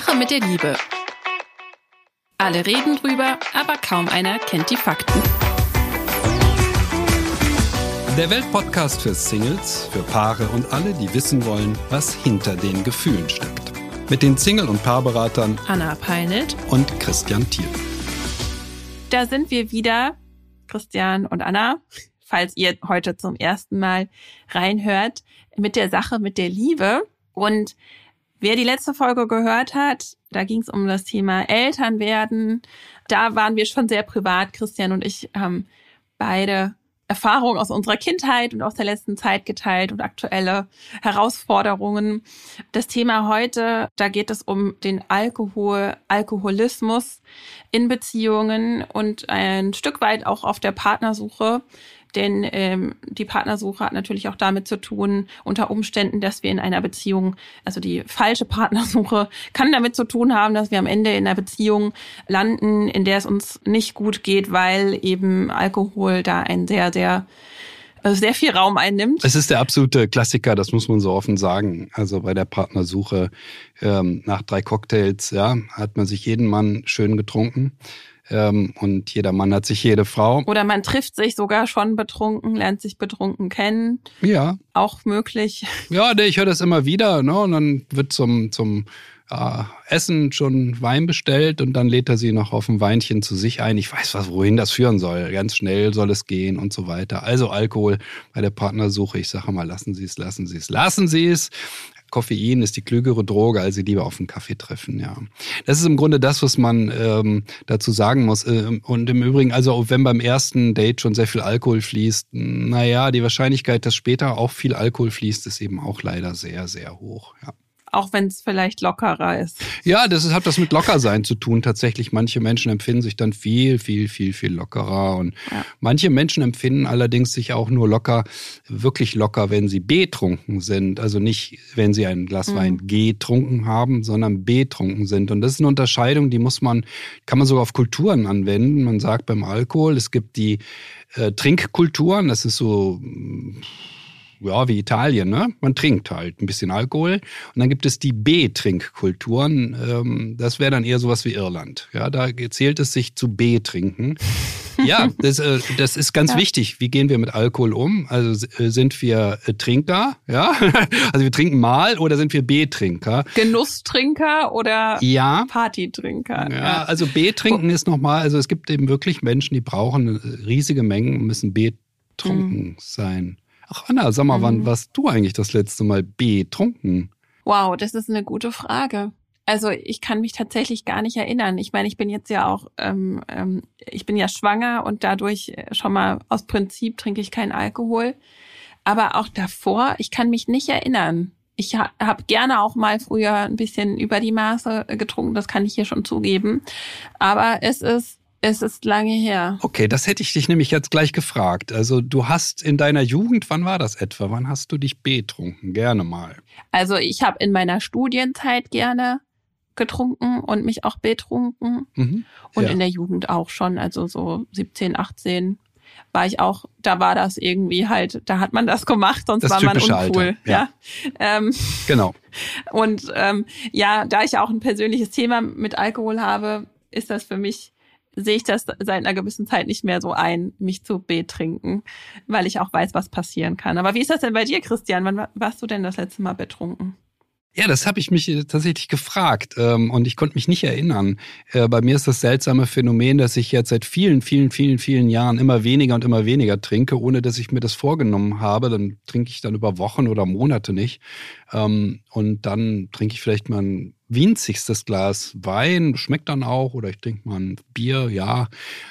Sache mit der Liebe. Alle reden drüber, aber kaum einer kennt die Fakten. Der Weltpodcast für Singles, für Paare und alle, die wissen wollen, was hinter den Gefühlen steckt. Mit den Single- und Paarberatern Anna Peinelt und Christian Thiel. Da sind wir wieder, Christian und Anna, falls ihr heute zum ersten Mal reinhört, mit der Sache mit der Liebe. Und wer die letzte Folge gehört hat, da ging es um das Thema Elternwerden. Da waren wir schon sehr privat. Christian und ich haben beide Erfahrungen aus unserer Kindheit und aus der letzten Zeit geteilt und aktuelle Herausforderungen. Das Thema heute, da geht es um den Alkohol, Alkoholismus in Beziehungen und ein Stück weit auch auf der Partnersuche. Denn ähm, die Partnersuche hat natürlich auch damit zu tun, unter Umständen, dass wir in einer Beziehung, also die falsche Partnersuche kann damit zu tun haben, dass wir am Ende in einer Beziehung landen, in der es uns nicht gut geht, weil eben Alkohol da ein sehr, sehr äh, sehr viel Raum einnimmt. Es ist der absolute Klassiker, das muss man so offen sagen. Also bei der Partnersuche ähm, nach drei Cocktails, ja, hat man sich jeden Mann schön getrunken. Ähm, und jeder Mann hat sich jede Frau. Oder man trifft sich sogar schon betrunken, lernt sich betrunken kennen. Ja. Auch möglich. Ja, ich höre das immer wieder. Ne? Und dann wird zum, zum äh, Essen schon Wein bestellt und dann lädt er sie noch auf ein Weinchen zu sich ein. Ich weiß was, wohin das führen soll. Ganz schnell soll es gehen und so weiter. Also Alkohol bei der Partnersuche. Ich sage mal, lassen Sie es, lassen Sie es, lassen Sie es. Koffein ist die klügere Droge, als sie lieber auf einen Kaffee treffen, ja. Das ist im Grunde das, was man ähm, dazu sagen muss. Ähm, und im Übrigen, also wenn beim ersten Date schon sehr viel Alkohol fließt, naja, die Wahrscheinlichkeit, dass später auch viel Alkohol fließt, ist eben auch leider sehr, sehr hoch, ja auch wenn es vielleicht lockerer ist. Ja, das hat das mit Lockersein zu tun. Tatsächlich, manche Menschen empfinden sich dann viel, viel, viel, viel lockerer. Und ja. manche Menschen empfinden allerdings sich auch nur locker, wirklich locker, wenn sie betrunken sind. Also nicht, wenn sie ein Glas mhm. Wein getrunken haben, sondern betrunken sind. Und das ist eine Unterscheidung, die muss man, kann man sogar auf Kulturen anwenden. Man sagt beim Alkohol, es gibt die äh, Trinkkulturen, das ist so ja, wie Italien, ne? Man trinkt halt ein bisschen Alkohol. Und dann gibt es die B-Trinkkulturen. Ähm, das wäre dann eher sowas wie Irland. Ja, da zählt es sich zu B-Trinken. ja, das, äh, das ist ganz ja. wichtig. Wie gehen wir mit Alkohol um? Also äh, sind wir äh, Trinker, ja? Also wir trinken mal oder sind wir B-Trinker? Genusstrinker oder ja. Partytrinker? Ja, ja. also B-Trinken ist nochmal, also es gibt eben wirklich Menschen, die brauchen riesige Mengen, müssen betrunken mhm. sein. Ach Anna, sag mal, mhm. wann warst du eigentlich das letzte Mal betrunken? Wow, das ist eine gute Frage. Also ich kann mich tatsächlich gar nicht erinnern. Ich meine, ich bin jetzt ja auch, ähm, ähm, ich bin ja schwanger und dadurch äh, schon mal aus Prinzip trinke ich keinen Alkohol. Aber auch davor, ich kann mich nicht erinnern. Ich ha habe gerne auch mal früher ein bisschen über die Maße getrunken, das kann ich hier schon zugeben. Aber es ist es ist lange her. Okay, das hätte ich dich nämlich jetzt gleich gefragt. Also du hast in deiner Jugend, wann war das etwa? Wann hast du dich betrunken? Gerne mal. Also ich habe in meiner Studienzeit gerne getrunken und mich auch betrunken. Mhm, und ja. in der Jugend auch schon, also so 17, 18 war ich auch, da war das irgendwie halt, da hat man das gemacht, sonst das war man uncool. Alter, ja. ja. Ähm, genau. Und ähm, ja, da ich auch ein persönliches Thema mit Alkohol habe, ist das für mich sehe ich das seit einer gewissen Zeit nicht mehr so ein, mich zu betrinken, weil ich auch weiß, was passieren kann. Aber wie ist das denn bei dir, Christian? Wann warst du denn das letzte Mal betrunken? Ja, das habe ich mich äh, tatsächlich gefragt ähm, und ich konnte mich nicht erinnern. Äh, bei mir ist das seltsame Phänomen, dass ich jetzt seit vielen, vielen, vielen, vielen Jahren immer weniger und immer weniger trinke, ohne dass ich mir das vorgenommen habe. Dann trinke ich dann über Wochen oder Monate nicht. Ähm, und dann trinke ich vielleicht mal ein winzigstes Glas Wein, schmeckt dann auch, oder ich trinke mal ein Bier, ja,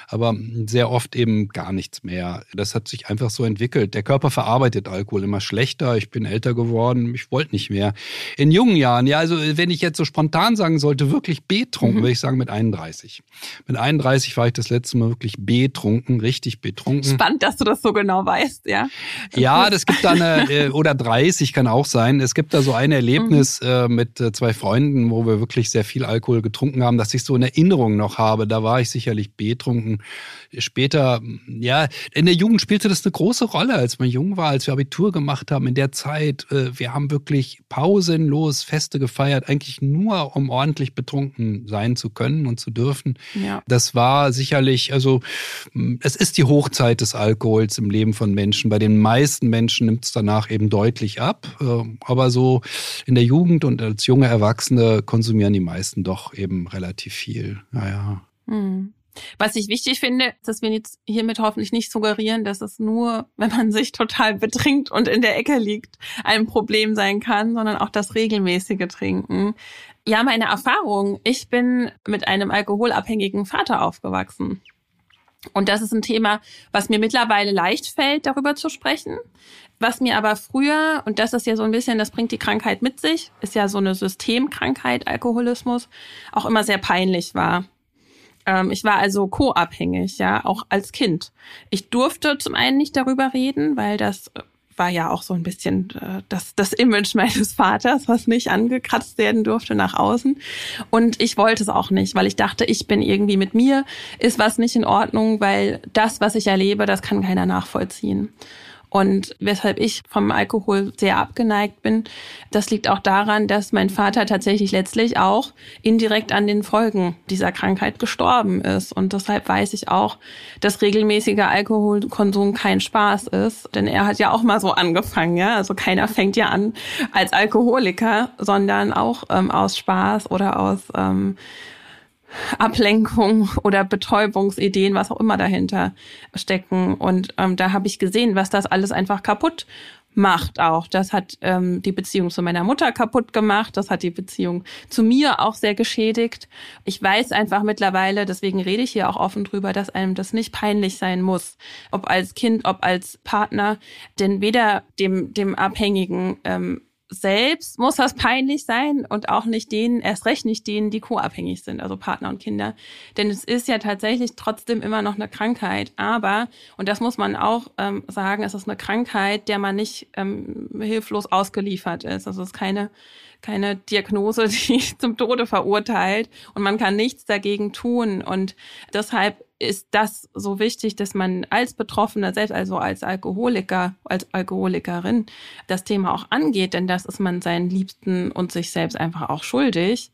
aber sehr oft eben gar nichts mehr. Das hat sich einfach so entwickelt. Der Körper verarbeitet Alkohol immer schlechter. Ich bin älter geworden, ich wollte nicht mehr. In jungen Jahren, ja, also wenn ich jetzt so spontan sagen sollte, wirklich betrunken, mhm. würde ich sagen mit 31. Mit 31 war ich das letzte Mal wirklich betrunken, richtig betrunken. Spannend, dass du das so genau weißt, ja. Ja, das gibt da eine, äh, oder 30 kann auch sein. Es gibt da so ein Erlebnis mhm. äh, mit äh, zwei Freunden, wo wir wirklich sehr viel Alkohol getrunken haben, dass ich so eine Erinnerung noch habe. Da war ich sicherlich betrunken. Später, ja, in der Jugend spielte das eine große Rolle, als man jung war, als wir Abitur gemacht haben. In der Zeit, äh, wir haben wirklich pausenlos Feste gefeiert, eigentlich nur, um ordentlich betrunken sein zu können und zu dürfen. Ja. Das war sicherlich, also es ist die Hochzeit des Alkohols im Leben von Menschen. Bei den meisten Menschen nimmt es danach eben deutlich ab. Äh, aber so in der Jugend und als junge Erwachsene konsumieren die meisten doch eben relativ viel. Naja. Hm. Was ich wichtig finde, dass wir jetzt hiermit hoffentlich nicht suggerieren, dass es nur, wenn man sich total betrinkt und in der Ecke liegt, ein Problem sein kann, sondern auch das regelmäßige Trinken. Ja, meine Erfahrung. Ich bin mit einem alkoholabhängigen Vater aufgewachsen. Und das ist ein Thema, was mir mittlerweile leicht fällt, darüber zu sprechen. Was mir aber früher, und das ist ja so ein bisschen, das bringt die Krankheit mit sich, ist ja so eine Systemkrankheit, Alkoholismus, auch immer sehr peinlich war. Ähm, ich war also co-abhängig, ja, auch als Kind. Ich durfte zum einen nicht darüber reden, weil das war ja auch so ein bisschen äh, das, das Image meines Vaters, was nicht angekratzt werden durfte nach außen. Und ich wollte es auch nicht, weil ich dachte, ich bin irgendwie mit mir, ist was nicht in Ordnung, weil das, was ich erlebe, das kann keiner nachvollziehen. Und weshalb ich vom Alkohol sehr abgeneigt bin, das liegt auch daran, dass mein Vater tatsächlich letztlich auch indirekt an den Folgen dieser Krankheit gestorben ist. Und deshalb weiß ich auch, dass regelmäßiger Alkoholkonsum kein Spaß ist. Denn er hat ja auch mal so angefangen, ja. Also keiner fängt ja an als Alkoholiker, sondern auch ähm, aus Spaß oder aus ähm, Ablenkung oder Betäubungsideen, was auch immer dahinter stecken. Und ähm, da habe ich gesehen, was das alles einfach kaputt macht auch. Das hat ähm, die Beziehung zu meiner Mutter kaputt gemacht. Das hat die Beziehung zu mir auch sehr geschädigt. Ich weiß einfach mittlerweile, deswegen rede ich hier auch offen drüber, dass einem das nicht peinlich sein muss. Ob als Kind, ob als Partner. Denn weder dem, dem Abhängigen ähm, selbst muss das peinlich sein und auch nicht denen, erst recht nicht denen, die co-abhängig sind, also Partner und Kinder. Denn es ist ja tatsächlich trotzdem immer noch eine Krankheit. Aber, und das muss man auch ähm, sagen, es ist eine Krankheit, der man nicht ähm, hilflos ausgeliefert ist. Also es ist keine keine Diagnose, die zum Tode verurteilt und man kann nichts dagegen tun. Und deshalb ist das so wichtig, dass man als Betroffener, selbst also als Alkoholiker, als Alkoholikerin, das Thema auch angeht, denn das ist man seinen Liebsten und sich selbst einfach auch schuldig.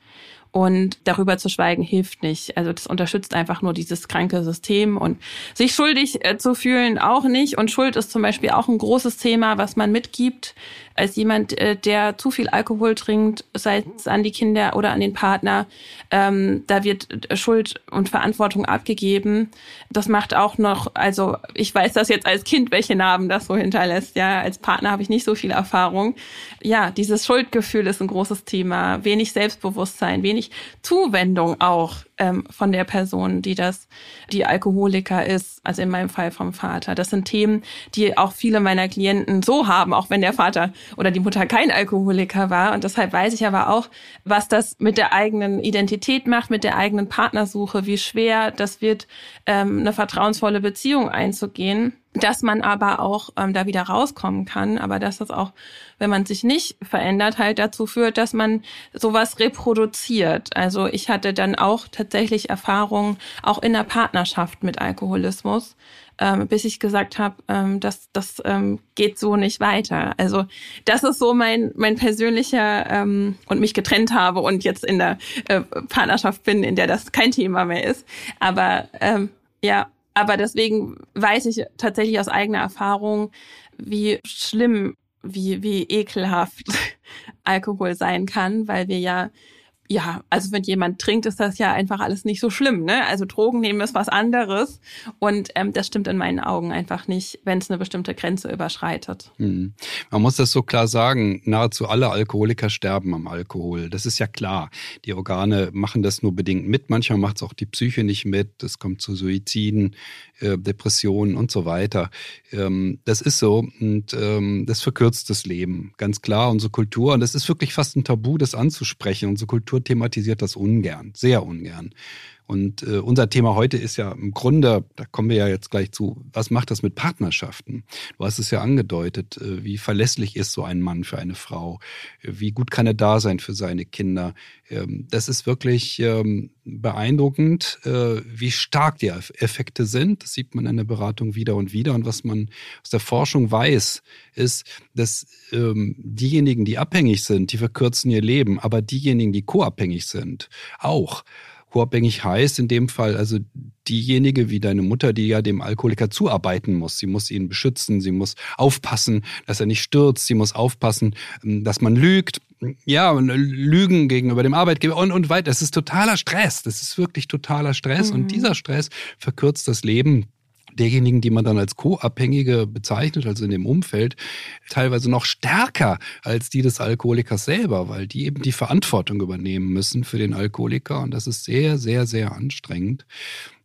Und darüber zu schweigen hilft nicht. Also das unterstützt einfach nur dieses kranke System und sich schuldig äh, zu fühlen auch nicht. Und Schuld ist zum Beispiel auch ein großes Thema, was man mitgibt als jemand, äh, der zu viel Alkohol trinkt, sei es an die Kinder oder an den Partner. Ähm, da wird Schuld und Verantwortung abgegeben. Das macht auch noch, also ich weiß das jetzt als Kind, welche Narben das so hinterlässt. Ja, als Partner habe ich nicht so viel Erfahrung. Ja, dieses Schuldgefühl ist ein großes Thema. Wenig Selbstbewusstsein, wenig Zuwendung auch ähm, von der Person, die das, die Alkoholiker ist, also in meinem Fall vom Vater. Das sind Themen, die auch viele meiner Klienten so haben, auch wenn der Vater oder die Mutter kein Alkoholiker war. Und deshalb weiß ich aber auch, was das mit der eigenen Identität macht, mit der eigenen Partnersuche, wie schwer das wird, ähm, eine vertrauensvolle Beziehung einzugehen dass man aber auch ähm, da wieder rauskommen kann, aber dass das auch, wenn man sich nicht verändert, halt dazu führt, dass man sowas reproduziert. Also ich hatte dann auch tatsächlich Erfahrungen auch in der Partnerschaft mit Alkoholismus, ähm, bis ich gesagt habe, ähm, das, das ähm, geht so nicht weiter. Also das ist so mein, mein persönlicher ähm, und mich getrennt habe und jetzt in der äh, Partnerschaft bin, in der das kein Thema mehr ist. Aber ähm, ja, aber deswegen weiß ich tatsächlich aus eigener Erfahrung, wie schlimm, wie, wie ekelhaft Alkohol sein kann, weil wir ja ja, also wenn jemand trinkt, ist das ja einfach alles nicht so schlimm. Ne? Also Drogen nehmen ist was anderes und ähm, das stimmt in meinen Augen einfach nicht, wenn es eine bestimmte Grenze überschreitet. Hm. Man muss das so klar sagen, nahezu alle Alkoholiker sterben am Alkohol. Das ist ja klar. Die Organe machen das nur bedingt mit. Manchmal macht es auch die Psyche nicht mit. Es kommt zu Suiziden, äh, Depressionen und so weiter. Ähm, das ist so und ähm, das verkürzt das Leben, ganz klar. Unsere Kultur, und das ist wirklich fast ein Tabu, das anzusprechen. Unsere Kultur thematisiert das ungern, sehr ungern. Und äh, unser Thema heute ist ja im Grunde, da kommen wir ja jetzt gleich zu, was macht das mit Partnerschaften? Du hast es ja angedeutet, äh, wie verlässlich ist so ein Mann für eine Frau? Wie gut kann er da sein für seine Kinder? Ähm, das ist wirklich ähm, beeindruckend, äh, wie stark die Effekte sind. Das sieht man in der Beratung wieder und wieder. Und was man aus der Forschung weiß, ist, dass ähm, diejenigen, die abhängig sind, die verkürzen ihr Leben, aber diejenigen, die co-abhängig sind, auch. Co-abhängig heißt in dem Fall also diejenige wie deine Mutter, die ja dem Alkoholiker zuarbeiten muss. Sie muss ihn beschützen, sie muss aufpassen, dass er nicht stürzt, sie muss aufpassen, ähm, dass man lügt. Ja, Lügen gegenüber dem Arbeitgeber und, und weiter. Das ist totaler Stress. Das ist wirklich totaler Stress. Mhm. Und dieser Stress verkürzt das Leben derjenigen, die man dann als Co-Abhängige bezeichnet, also in dem Umfeld, teilweise noch stärker als die des Alkoholikers selber, weil die eben die Verantwortung übernehmen müssen für den Alkoholiker. Und das ist sehr, sehr, sehr anstrengend.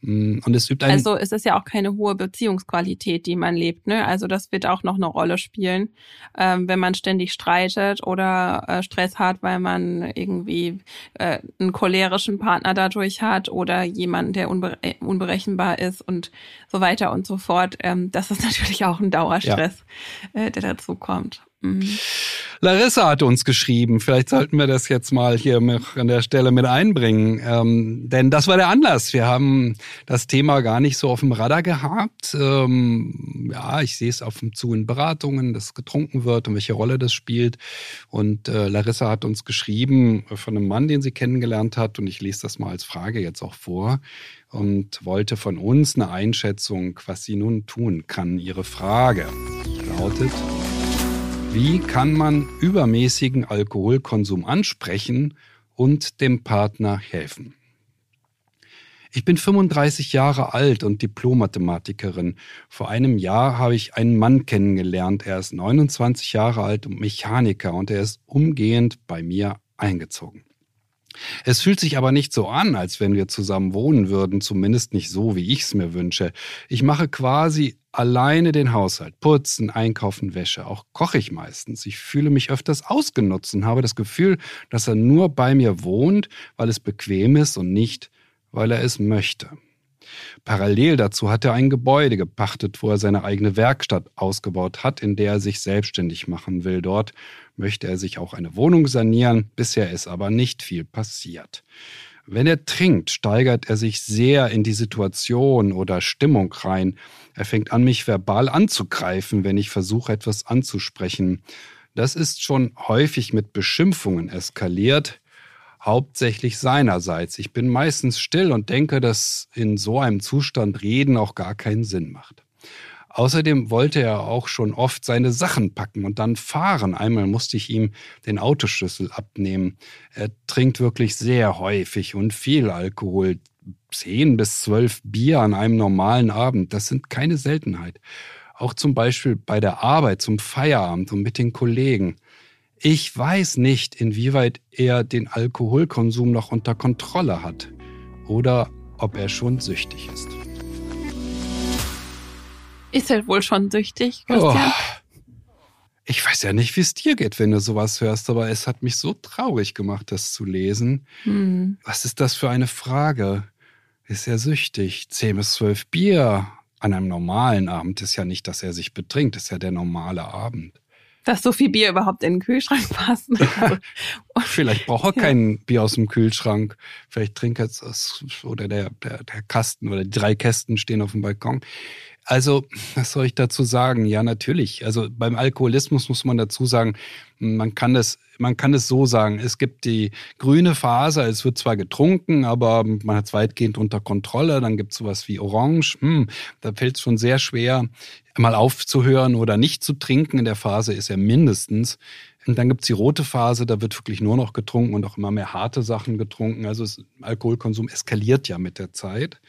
Mm, und es übt einen also es ist ja auch keine hohe Beziehungsqualität, die man lebt. Ne? Also das wird auch noch eine Rolle spielen, ähm, wenn man ständig streitet oder äh, Stress hat, weil man irgendwie äh, einen cholerischen Partner dadurch hat oder jemanden, der unbe äh, unberechenbar ist und so weiter und so fort. Ähm, das ist natürlich auch ein Dauerstress, ja. äh, der dazu kommt. Mhm. Larissa hat uns geschrieben, vielleicht sollten wir das jetzt mal hier an der Stelle mit einbringen, ähm, denn das war der Anlass. Wir haben das Thema gar nicht so auf dem Radar gehabt. Ähm, ja, ich sehe es auf dem Zu in Beratungen, dass getrunken wird und welche Rolle das spielt. Und äh, Larissa hat uns geschrieben von einem Mann, den sie kennengelernt hat, und ich lese das mal als Frage jetzt auch vor und wollte von uns eine Einschätzung, was sie nun tun kann. Ihre Frage lautet, wie kann man übermäßigen Alkoholkonsum ansprechen und dem Partner helfen? Ich bin 35 Jahre alt und Diplom-Mathematikerin. Vor einem Jahr habe ich einen Mann kennengelernt. Er ist 29 Jahre alt und Mechaniker und er ist umgehend bei mir eingezogen. Es fühlt sich aber nicht so an, als wenn wir zusammen wohnen würden, zumindest nicht so, wie ich es mir wünsche. Ich mache quasi alleine den Haushalt, putzen, einkaufen, Wäsche. Auch koche ich meistens. Ich fühle mich öfters ausgenutzt und habe das Gefühl, dass er nur bei mir wohnt, weil es bequem ist und nicht, weil er es möchte. Parallel dazu hat er ein Gebäude gepachtet, wo er seine eigene Werkstatt ausgebaut hat, in der er sich selbstständig machen will. Dort möchte er sich auch eine Wohnung sanieren. Bisher ist aber nicht viel passiert. Wenn er trinkt, steigert er sich sehr in die Situation oder Stimmung rein. Er fängt an, mich verbal anzugreifen, wenn ich versuche, etwas anzusprechen. Das ist schon häufig mit Beschimpfungen eskaliert, hauptsächlich seinerseits. Ich bin meistens still und denke, dass in so einem Zustand Reden auch gar keinen Sinn macht. Außerdem wollte er auch schon oft seine Sachen packen und dann fahren. Einmal musste ich ihm den Autoschlüssel abnehmen. Er trinkt wirklich sehr häufig und viel Alkohol. Zehn bis zwölf Bier an einem normalen Abend, das sind keine Seltenheit. Auch zum Beispiel bei der Arbeit, zum Feierabend und mit den Kollegen. Ich weiß nicht, inwieweit er den Alkoholkonsum noch unter Kontrolle hat oder ob er schon süchtig ist. Ist er wohl schon süchtig, Christian? Oh. Ich weiß ja nicht, wie es dir geht, wenn du sowas hörst, aber es hat mich so traurig gemacht, das zu lesen. Hm. Was ist das für eine Frage? Ist er süchtig? Zehn bis zwölf Bier an einem normalen Abend ist ja nicht, dass er sich betrinkt, ist ja der normale Abend. Dass so viel Bier überhaupt in den Kühlschrank passt. Vielleicht braucht er kein Bier aus dem Kühlschrank. Vielleicht trinkt er es oder der, der, der Kasten oder die drei Kästen stehen auf dem Balkon. Also, was soll ich dazu sagen? Ja, natürlich. Also beim Alkoholismus muss man dazu sagen, man kann das, man kann es so sagen. Es gibt die grüne Phase, es wird zwar getrunken, aber man hat es weitgehend unter Kontrolle. Dann gibt es sowas wie Orange. Hm, da fällt es schon sehr schwer, mal aufzuhören oder nicht zu trinken. In der Phase ist er mindestens. Und dann gibt's die rote Phase, da wird wirklich nur noch getrunken und auch immer mehr harte Sachen getrunken. Also das Alkoholkonsum eskaliert ja mit der Zeit.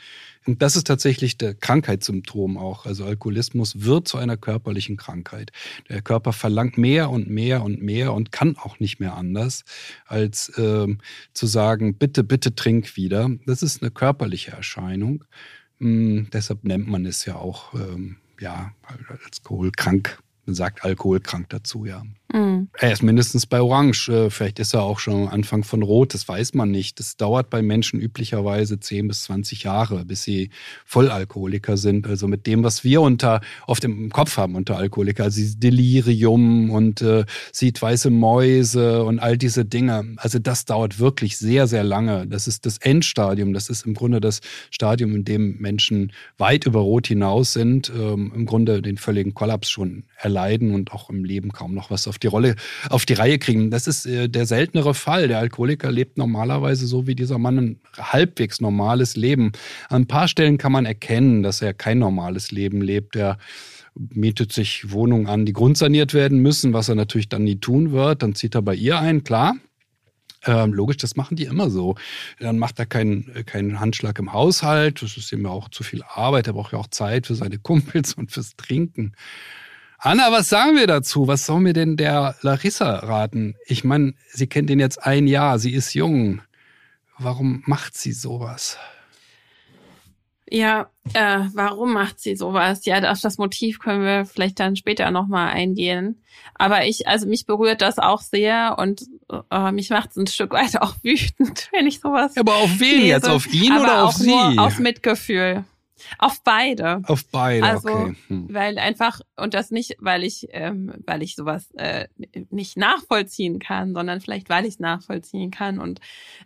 Und das ist tatsächlich der Krankheitssymptom auch. Also Alkoholismus wird zu einer körperlichen Krankheit. Der Körper verlangt mehr und mehr und mehr und kann auch nicht mehr anders, als ähm, zu sagen, bitte, bitte trink wieder. Das ist eine körperliche Erscheinung. Hm, deshalb nennt man es ja auch ähm, ja, alkoholkrank. Man sagt alkoholkrank dazu, ja. Mhm. Er ist mindestens bei Orange. Äh, vielleicht ist er auch schon am Anfang von Rot. Das weiß man nicht. Das dauert bei Menschen üblicherweise 10 bis 20 Jahre, bis sie Vollalkoholiker sind. Also mit dem, was wir unter oft im Kopf haben unter Alkoholiker. Also Delirium und äh, sieht weiße Mäuse und all diese Dinge. Also das dauert wirklich sehr, sehr lange. Das ist das Endstadium. Das ist im Grunde das Stadium, in dem Menschen weit über Rot hinaus sind, ähm, im Grunde den völligen Kollaps schon erleiden und auch im Leben kaum noch was auf die Rolle, auf die Reihe kriegen. Das ist äh, der seltenere Fall. Der Alkoholiker lebt normalerweise so wie dieser Mann ein halbwegs normales Leben. An ein paar Stellen kann man erkennen, dass er kein normales Leben lebt. Er mietet sich Wohnungen an, die grundsaniert werden müssen, was er natürlich dann nie tun wird. Dann zieht er bei ihr ein, klar. Ähm, logisch, das machen die immer so. Dann macht er keinen, keinen Handschlag im Haushalt. Das ist ihm ja auch zu viel Arbeit. Er braucht ja auch Zeit für seine Kumpels und fürs Trinken. Anna, was sagen wir dazu? Was soll mir denn der Larissa raten? Ich meine, sie kennt ihn jetzt ein Jahr, sie ist jung. Warum macht sie sowas? Ja, äh, warum macht sie sowas? Ja, auf das Motiv können wir vielleicht dann später nochmal eingehen. Aber ich, also mich berührt das auch sehr und äh, mich macht es ein Stück weit auch wütend, wenn ich sowas. Aber auf wen lese. jetzt? Auf ihn oder auf sie? auf Mitgefühl. Auf beide. Auf beide, also, okay. Hm. Weil einfach, und das nicht, weil ich, ähm, weil ich sowas äh, nicht nachvollziehen kann, sondern vielleicht, weil ich es nachvollziehen kann und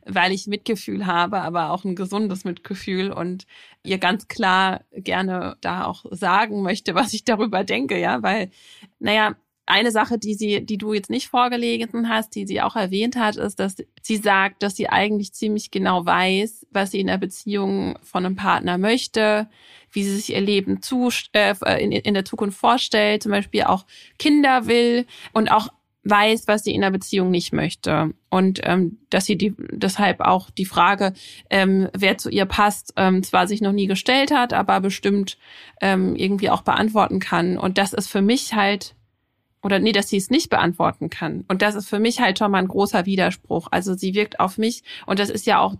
weil ich Mitgefühl habe, aber auch ein gesundes Mitgefühl und ihr ganz klar gerne da auch sagen möchte, was ich darüber denke, ja, weil, naja, eine Sache, die sie, die du jetzt nicht vorgelesen hast, die sie auch erwähnt hat, ist, dass sie sagt, dass sie eigentlich ziemlich genau weiß, was sie in der Beziehung von einem Partner möchte, wie sie sich ihr Leben zu, äh, in, in der Zukunft vorstellt, zum Beispiel auch Kinder will und auch weiß, was sie in der Beziehung nicht möchte. Und ähm, dass sie die, deshalb auch die Frage, ähm, wer zu ihr passt, ähm, zwar sich noch nie gestellt hat, aber bestimmt ähm, irgendwie auch beantworten kann. Und das ist für mich halt oder nee, dass sie es nicht beantworten kann. Und das ist für mich halt schon mal ein großer Widerspruch. Also sie wirkt auf mich, und das ist ja auch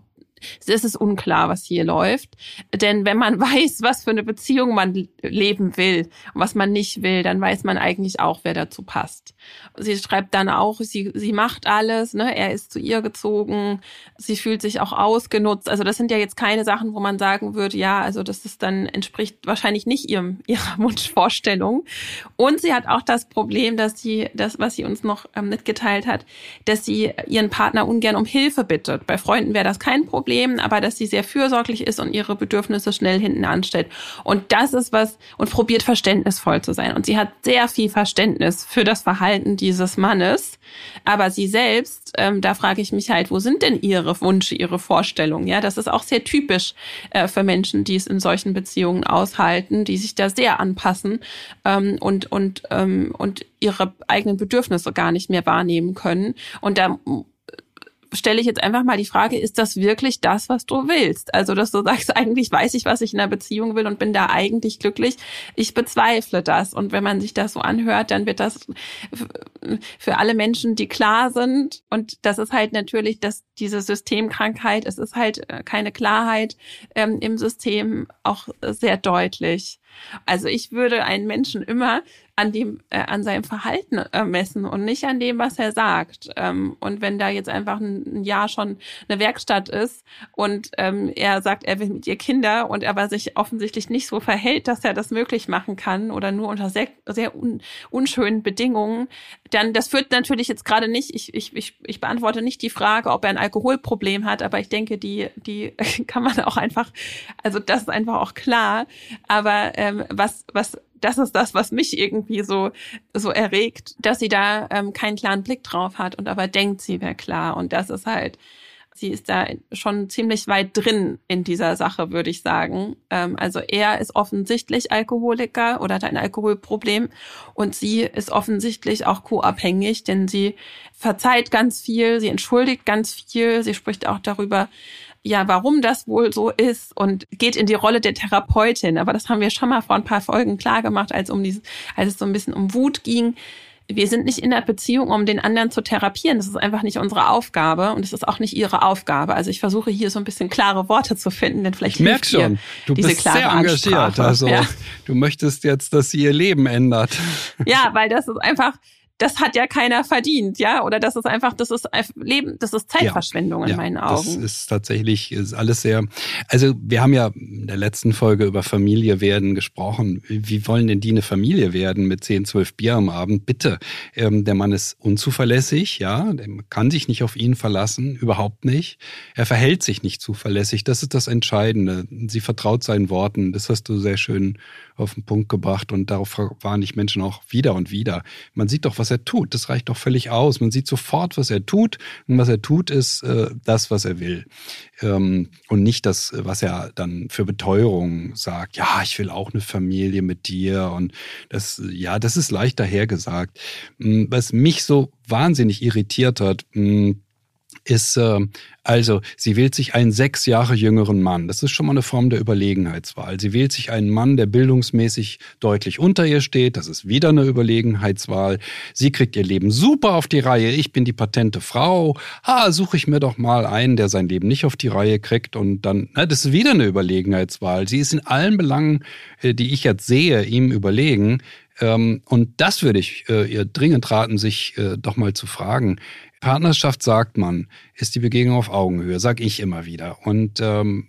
es ist unklar, was hier läuft. Denn wenn man weiß, was für eine Beziehung man leben will und was man nicht will, dann weiß man eigentlich auch, wer dazu passt. Sie schreibt dann auch, sie, sie macht alles, ne? er ist zu ihr gezogen, sie fühlt sich auch ausgenutzt. Also das sind ja jetzt keine Sachen, wo man sagen würde, ja, also das ist dann entspricht wahrscheinlich nicht ihrem, ihrer Wunschvorstellung. Und sie hat auch das Problem, dass sie, das, was sie uns noch ähm, mitgeteilt hat, dass sie ihren Partner ungern um Hilfe bittet. Bei Freunden wäre das kein Problem Problem, aber dass sie sehr fürsorglich ist und ihre Bedürfnisse schnell hinten anstellt. Und das ist was, und probiert verständnisvoll zu sein. Und sie hat sehr viel Verständnis für das Verhalten dieses Mannes. Aber sie selbst, ähm, da frage ich mich halt, wo sind denn ihre Wünsche, ihre Vorstellungen? Ja, das ist auch sehr typisch äh, für Menschen, die es in solchen Beziehungen aushalten, die sich da sehr anpassen ähm, und, und, ähm, und ihre eigenen Bedürfnisse gar nicht mehr wahrnehmen können. Und da stelle ich jetzt einfach mal die Frage, ist das wirklich das, was du willst? Also, dass du sagst, eigentlich weiß ich, was ich in einer Beziehung will und bin da eigentlich glücklich. Ich bezweifle das. Und wenn man sich das so anhört, dann wird das für alle Menschen, die klar sind. Und das ist halt natürlich, dass diese Systemkrankheit, es ist halt äh, keine Klarheit ähm, im System auch sehr deutlich. Also ich würde einen Menschen immer an dem, äh, an seinem Verhalten äh, messen und nicht an dem, was er sagt. Ähm, und wenn da jetzt einfach ein, ein, Jahr schon eine Werkstatt ist und ähm, er sagt, er will mit ihr Kinder und aber sich offensichtlich nicht so verhält, dass er das möglich machen kann oder nur unter sehr, sehr un, unschönen Bedingungen, dann das führt natürlich jetzt gerade nicht, ich, ich, ich, ich beantworte nicht die Frage, ob er ein Alkoholproblem hat, aber ich denke, die, die kann man auch einfach, also das ist einfach auch klar. Aber ähm, was, was das ist das, was mich irgendwie so, so erregt, dass sie da ähm, keinen klaren Blick drauf hat und aber denkt, sie wäre klar. Und das ist halt, sie ist da schon ziemlich weit drin in dieser Sache, würde ich sagen. Ähm, also er ist offensichtlich Alkoholiker oder hat ein Alkoholproblem und sie ist offensichtlich auch co-abhängig, denn sie verzeiht ganz viel, sie entschuldigt ganz viel, sie spricht auch darüber, ja, warum das wohl so ist und geht in die Rolle der Therapeutin. Aber das haben wir schon mal vor ein paar Folgen klar gemacht, als um dieses, als es so ein bisschen um Wut ging. Wir sind nicht in der Beziehung, um den anderen zu therapieren. Das ist einfach nicht unsere Aufgabe und es ist auch nicht ihre Aufgabe. Also ich versuche hier so ein bisschen klare Worte zu finden, denn vielleicht ich merk schon, du bist sehr engagiert. Ansprache. Also ja. du möchtest jetzt, dass sie ihr Leben ändert. Ja, weil das ist einfach das hat ja keiner verdient, ja, oder das ist einfach, das ist Leben, das ist Zeitverschwendung ja, in ja, meinen Augen. Das ist tatsächlich ist alles sehr. Also wir haben ja in der letzten Folge über Familie werden gesprochen. Wie wollen denn die eine Familie werden mit 10, 12 Bier am Abend? Bitte, ähm, der Mann ist unzuverlässig, ja, der kann sich nicht auf ihn verlassen, überhaupt nicht. Er verhält sich nicht zuverlässig. Das ist das Entscheidende. Sie vertraut seinen Worten. Das hast du sehr schön auf den Punkt gebracht und darauf warne ich Menschen auch wieder und wieder. Man sieht doch, was er tut. Das reicht doch völlig aus. Man sieht sofort, was er tut. Und was er tut, ist äh, das, was er will. Ähm, und nicht das, was er dann für Beteuerung sagt. Ja, ich will auch eine Familie mit dir. Und das, ja, das ist leicht dahergesagt. Hm, was mich so wahnsinnig irritiert hat, hm, ist, äh, also sie wählt sich einen sechs Jahre jüngeren Mann. Das ist schon mal eine Form der Überlegenheitswahl. Sie wählt sich einen Mann, der bildungsmäßig deutlich unter ihr steht. Das ist wieder eine Überlegenheitswahl. Sie kriegt ihr Leben super auf die Reihe. Ich bin die patente Frau. Ah, suche ich mir doch mal einen, der sein Leben nicht auf die Reihe kriegt. Und dann, na, das ist wieder eine Überlegenheitswahl. Sie ist in allen Belangen, äh, die ich jetzt sehe, ihm überlegen. Ähm, und das würde ich äh, ihr dringend raten, sich äh, doch mal zu fragen. Partnerschaft, sagt man, ist die Begegnung auf Augenhöhe, sag ich immer wieder. Und ähm,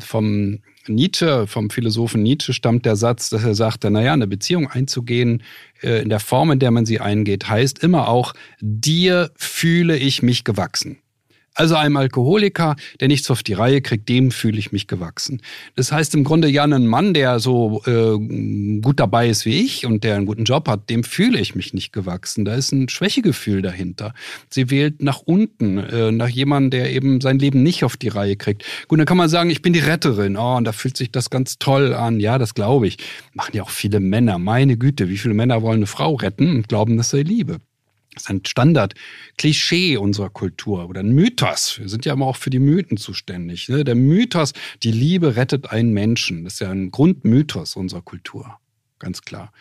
vom Nietzsche, vom Philosophen Nietzsche stammt der Satz, dass er sagte, naja, eine Beziehung einzugehen äh, in der Form, in der man sie eingeht, heißt immer auch, dir fühle ich mich gewachsen. Also einem Alkoholiker, der nichts auf die Reihe kriegt, dem fühle ich mich gewachsen. Das heißt im Grunde ja ein Mann, der so äh, gut dabei ist wie ich und der einen guten Job hat, dem fühle ich mich nicht gewachsen. Da ist ein Schwächegefühl dahinter. Sie wählt nach unten, äh, nach jemandem, der eben sein Leben nicht auf die Reihe kriegt. Gut, dann kann man sagen, ich bin die Retterin. Oh, und da fühlt sich das ganz toll an. Ja, das glaube ich. Machen ja auch viele Männer. Meine Güte, wie viele Männer wollen eine Frau retten und glauben, dass sie Liebe? Das ist ein Standard-Klischee unserer Kultur oder ein Mythos. Wir sind ja immer auch für die Mythen zuständig. Ne? Der Mythos, die Liebe rettet einen Menschen. Das ist ja ein Grundmythos unserer Kultur. Ganz klar.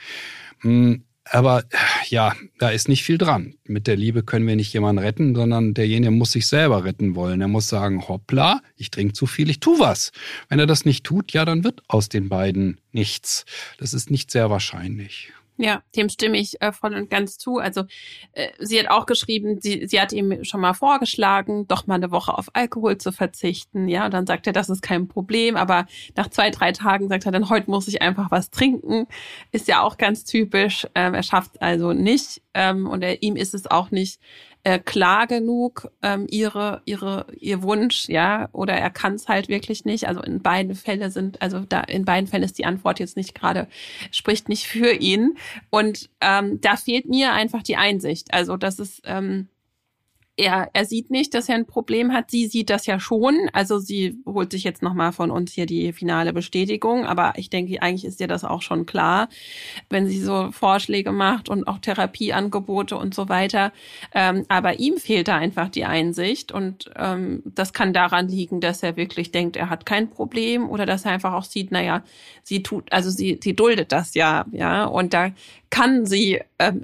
Hm, aber ja, da ist nicht viel dran. Mit der Liebe können wir nicht jemanden retten, sondern derjenige muss sich selber retten wollen. Er muss sagen, hoppla, ich trinke zu viel, ich tu was. Wenn er das nicht tut, ja, dann wird aus den beiden nichts. Das ist nicht sehr wahrscheinlich. Ja, dem stimme ich äh, voll und ganz zu. Also äh, sie hat auch geschrieben, sie, sie hat ihm schon mal vorgeschlagen, doch mal eine Woche auf Alkohol zu verzichten. Ja, und dann sagt er, das ist kein Problem. Aber nach zwei, drei Tagen sagt er dann, heute muss ich einfach was trinken. Ist ja auch ganz typisch. Ähm, er schafft also nicht. Ähm, und er, ihm ist es auch nicht äh, klar genug, ähm, ihre, ihre, ihr Wunsch, ja, oder er kann es halt wirklich nicht. Also in beiden Fällen sind, also da in beiden Fällen ist die Antwort jetzt nicht gerade, spricht nicht für ihn. Und ähm, da fehlt mir einfach die Einsicht. Also das ist ähm, er, er sieht nicht, dass er ein Problem hat. Sie sieht das ja schon. Also sie holt sich jetzt nochmal von uns hier die finale Bestätigung. Aber ich denke, eigentlich ist ihr das auch schon klar, wenn sie so Vorschläge macht und auch Therapieangebote und so weiter. Ähm, aber ihm fehlt da einfach die Einsicht. Und ähm, das kann daran liegen, dass er wirklich denkt, er hat kein Problem oder dass er einfach auch sieht, naja, sie tut, also sie, sie duldet das ja, ja. Und da kann sie ähm,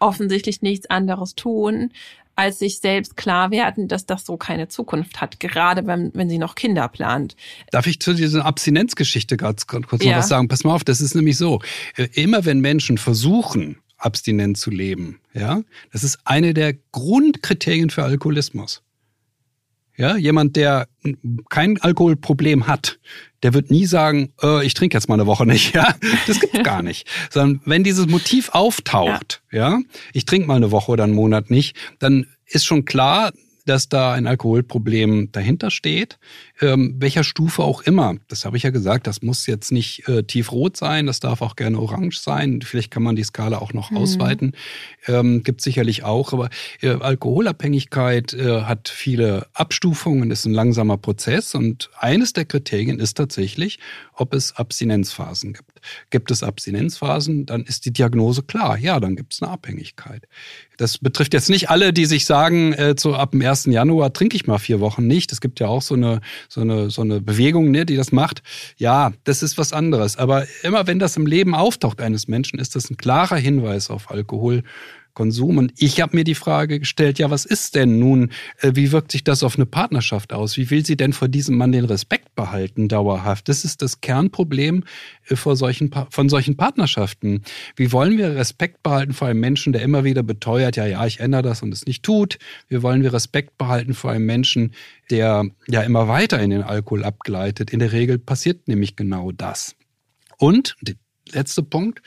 offensichtlich nichts anderes tun, als sich selbst klar werden, dass das so keine Zukunft hat, gerade wenn, wenn sie noch Kinder plant. Darf ich zu dieser Abstinenzgeschichte ganz kurz ja. noch was sagen? Pass mal auf, das ist nämlich so. Äh, immer wenn Menschen versuchen, abstinent zu leben, ja, das ist eine der Grundkriterien für Alkoholismus. Ja, jemand, der kein Alkoholproblem hat, der wird nie sagen, äh, ich trinke jetzt mal eine Woche nicht. Ja, das gibt's gar nicht. Sondern wenn dieses Motiv auftaucht, ja, ja ich trinke mal eine Woche oder einen Monat nicht, dann ist schon klar, dass da ein Alkoholproblem dahinter steht, ähm, welcher Stufe auch immer. Das habe ich ja gesagt, das muss jetzt nicht äh, tiefrot sein, das darf auch gerne orange sein. Vielleicht kann man die Skala auch noch mhm. ausweiten. Ähm, gibt sicherlich auch, aber äh, Alkoholabhängigkeit äh, hat viele Abstufungen, ist ein langsamer Prozess und eines der Kriterien ist tatsächlich, ob es Abstinenzphasen gibt. Gibt es Abstinenzphasen, dann ist die Diagnose klar. Ja, dann gibt es eine Abhängigkeit. Das betrifft jetzt nicht alle, die sich sagen, äh, so ab dem 1. Januar trinke ich mal vier Wochen nicht. Es gibt ja auch so eine, so eine, so eine Bewegung, ne, die das macht. Ja, das ist was anderes. Aber immer wenn das im Leben auftaucht eines Menschen, ist das ein klarer Hinweis auf Alkohol. Konsum. Und ich habe mir die Frage gestellt, ja, was ist denn nun, äh, wie wirkt sich das auf eine Partnerschaft aus? Wie will sie denn vor diesem Mann den Respekt behalten dauerhaft? Das ist das Kernproblem äh, vor solchen, von solchen Partnerschaften. Wie wollen wir Respekt behalten vor einem Menschen, der immer wieder beteuert, ja, ja, ich ändere das und es nicht tut? Wie wollen wir Respekt behalten vor einem Menschen, der ja immer weiter in den Alkohol abgleitet? In der Regel passiert nämlich genau das. Und, der letzte Punkt,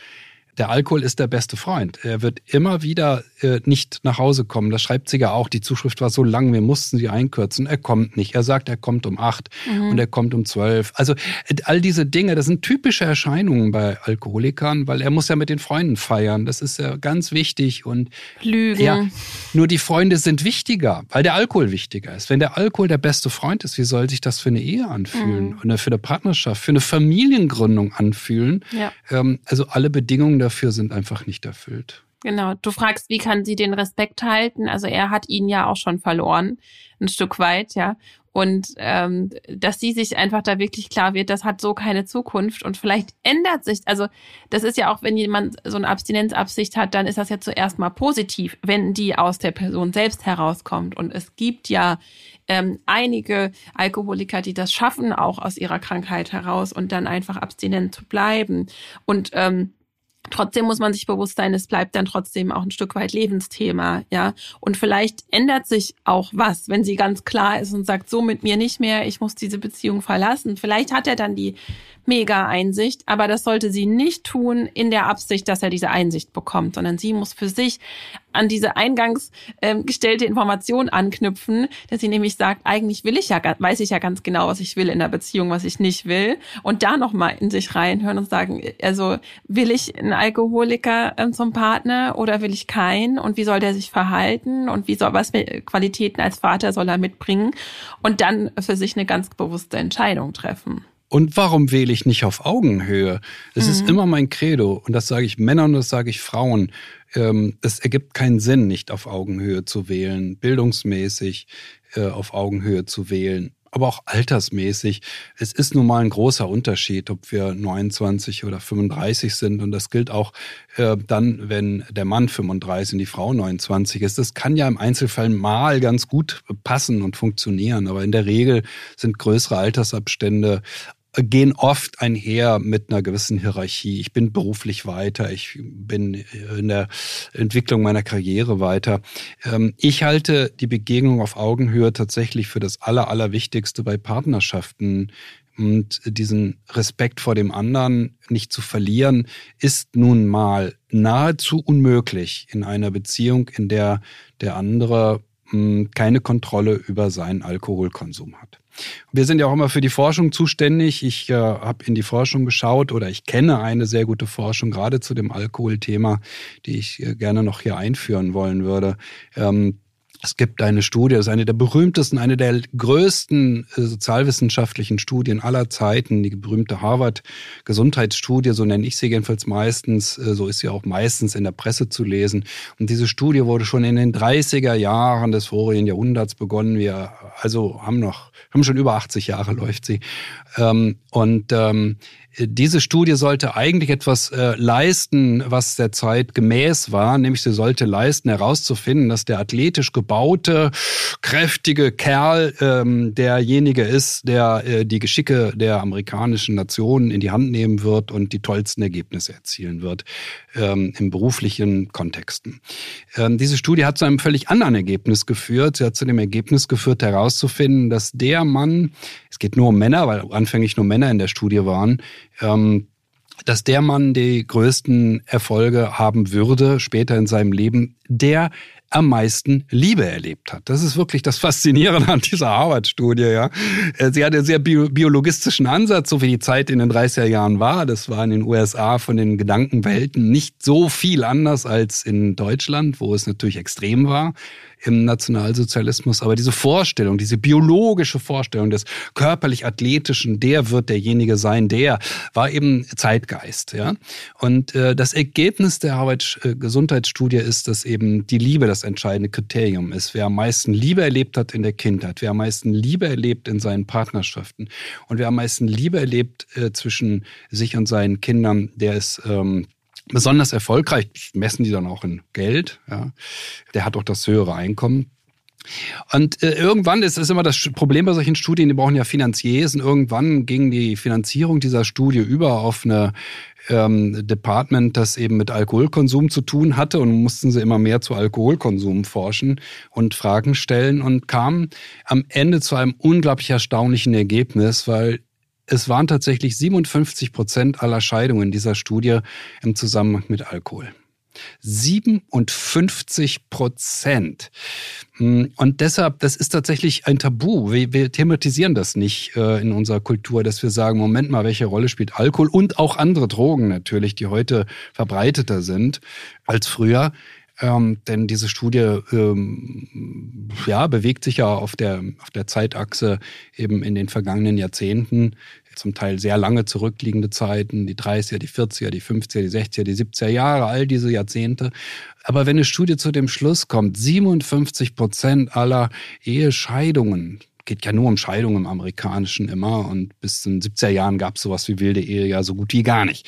der Alkohol ist der beste Freund. Er wird immer wieder äh, nicht nach Hause kommen. Das schreibt sie ja auch. Die Zuschrift war so lang, wir mussten sie einkürzen. Er kommt nicht. Er sagt, er kommt um acht mhm. und er kommt um zwölf. Also äh, all diese Dinge, das sind typische Erscheinungen bei Alkoholikern, weil er muss ja mit den Freunden feiern. Das ist ja ganz wichtig. Und Lügen. Ja, nur die Freunde sind wichtiger, weil der Alkohol wichtiger ist. Wenn der Alkohol der beste Freund ist, wie soll sich das für eine Ehe anfühlen? Mhm. Oder für eine Partnerschaft, für eine Familiengründung anfühlen? Ja. Ähm, also alle Bedingungen dafür sind einfach nicht erfüllt. Genau. Du fragst, wie kann sie den Respekt halten? Also er hat ihn ja auch schon verloren, ein Stück weit, ja. Und ähm, dass sie sich einfach da wirklich klar wird, das hat so keine Zukunft und vielleicht ändert sich, also das ist ja auch, wenn jemand so eine Abstinenzabsicht hat, dann ist das ja zuerst mal positiv, wenn die aus der Person selbst herauskommt. Und es gibt ja ähm, einige Alkoholiker, die das schaffen, auch aus ihrer Krankheit heraus und dann einfach abstinent zu bleiben. Und ähm, Trotzdem muss man sich bewusst sein, es bleibt dann trotzdem auch ein Stück weit Lebensthema, ja. Und vielleicht ändert sich auch was, wenn sie ganz klar ist und sagt, so mit mir nicht mehr, ich muss diese Beziehung verlassen. Vielleicht hat er dann die mega Einsicht, aber das sollte sie nicht tun in der Absicht, dass er diese Einsicht bekommt, sondern sie muss für sich an diese eingangs ähm, gestellte Information anknüpfen, dass sie nämlich sagt, eigentlich will ich ja, weiß ich ja ganz genau, was ich will in der Beziehung, was ich nicht will und da nochmal in sich reinhören und sagen, also will ich einen Alkoholiker ähm, zum Partner oder will ich keinen? Und wie soll der sich verhalten? Und wie soll, was Qualitäten als Vater soll er mitbringen? Und dann für sich eine ganz bewusste Entscheidung treffen. Und warum wähle ich nicht auf Augenhöhe? Es mhm. ist immer mein Credo und das sage ich Männern und das sage ich Frauen. Ähm, es ergibt keinen Sinn, nicht auf Augenhöhe zu wählen, bildungsmäßig äh, auf Augenhöhe zu wählen aber auch altersmäßig. Es ist nun mal ein großer Unterschied, ob wir 29 oder 35 sind. Und das gilt auch äh, dann, wenn der Mann 35 und die Frau 29 ist. Das kann ja im Einzelfall mal ganz gut passen und funktionieren. Aber in der Regel sind größere Altersabstände gehen oft einher mit einer gewissen Hierarchie. Ich bin beruflich weiter, ich bin in der Entwicklung meiner Karriere weiter. Ähm, ich halte die Begegnung auf Augenhöhe tatsächlich für das Aller, Allerwichtigste bei Partnerschaften. Und diesen Respekt vor dem anderen nicht zu verlieren, ist nun mal nahezu unmöglich in einer Beziehung, in der der andere hm, keine Kontrolle über seinen Alkoholkonsum hat. Wir sind ja auch immer für die Forschung zuständig. Ich äh, habe in die Forschung geschaut oder ich kenne eine sehr gute Forschung gerade zu dem Alkoholthema, die ich äh, gerne noch hier einführen wollen würde. Ähm, es gibt eine Studie, das ist eine der berühmtesten, eine der größten äh, sozialwissenschaftlichen Studien aller Zeiten, die berühmte Harvard-Gesundheitsstudie, so nenne ich sie jedenfalls meistens, äh, so ist sie auch meistens in der Presse zu lesen. Und diese Studie wurde schon in den 30er Jahren des vorigen Jahrhunderts begonnen. Wir also haben noch, haben schon über 80 Jahre läuft sie. Ähm, und ähm, diese Studie sollte eigentlich etwas äh, leisten, was der Zeit gemäß war, nämlich sie sollte leisten, herauszufinden, dass der athletisch gebaute, kräftige Kerl ähm, derjenige ist, der äh, die Geschicke der amerikanischen Nationen in die Hand nehmen wird und die tollsten Ergebnisse erzielen wird ähm, im beruflichen Kontexten. Ähm, diese Studie hat zu einem völlig anderen Ergebnis geführt. Sie hat zu dem Ergebnis geführt, herauszufinden, dass der Mann, es geht nur um Männer, weil anfänglich nur Männer in der Studie waren, ähm, dass der Mann die größten Erfolge haben würde später in seinem Leben, der am meisten Liebe erlebt hat. Das ist wirklich das Faszinierende an dieser Harvard-Studie. Ja. Äh, sie hat einen sehr biologistischen Ansatz, so wie die Zeit in den 30er Jahren war. Das war in den USA von den Gedankenwelten nicht so viel anders als in Deutschland, wo es natürlich extrem war im Nationalsozialismus. Aber diese Vorstellung, diese biologische Vorstellung des körperlich-athletischen, der wird derjenige sein, der war eben Zeitgeist. Ja? Und äh, das Ergebnis der Harvard-Gesundheitsstudie ist, dass eben die Liebe das entscheidende Kriterium ist. Wer am meisten Liebe erlebt hat in der Kindheit, wer am meisten Liebe erlebt in seinen Partnerschaften und wer am meisten Liebe erlebt äh, zwischen sich und seinen Kindern, der ist ähm, besonders erfolgreich, messen die dann auch in Geld, ja. der hat auch das höhere Einkommen. Und äh, irgendwann ist es immer das Problem bei solchen Studien, die brauchen ja Finanziers und irgendwann ging die Finanzierung dieser Studie über auf eine ähm, Department, das eben mit Alkoholkonsum zu tun hatte und mussten sie immer mehr zu Alkoholkonsum forschen und Fragen stellen und kamen am Ende zu einem unglaublich erstaunlichen Ergebnis, weil es waren tatsächlich 57 Prozent aller Scheidungen dieser Studie im Zusammenhang mit Alkohol. 57 Prozent. Hm, und deshalb, das ist tatsächlich ein Tabu. Wir, wir thematisieren das nicht äh, in unserer Kultur, dass wir sagen, Moment mal, welche Rolle spielt Alkohol und auch andere Drogen natürlich, die heute verbreiteter sind als früher. Ähm, denn diese Studie ähm, ja, bewegt sich ja auf der, auf der Zeitachse eben in den vergangenen Jahrzehnten zum Teil sehr lange zurückliegende Zeiten, die 30er, die 40er, die 50er, die 60er, die 70er Jahre, all diese Jahrzehnte. Aber wenn eine Studie zu dem Schluss kommt, 57 Prozent aller Ehescheidungen geht ja nur um Scheidung im Amerikanischen immer und bis in den 70er Jahren gab es sowas wie wilde Ehe ja so gut wie gar nicht.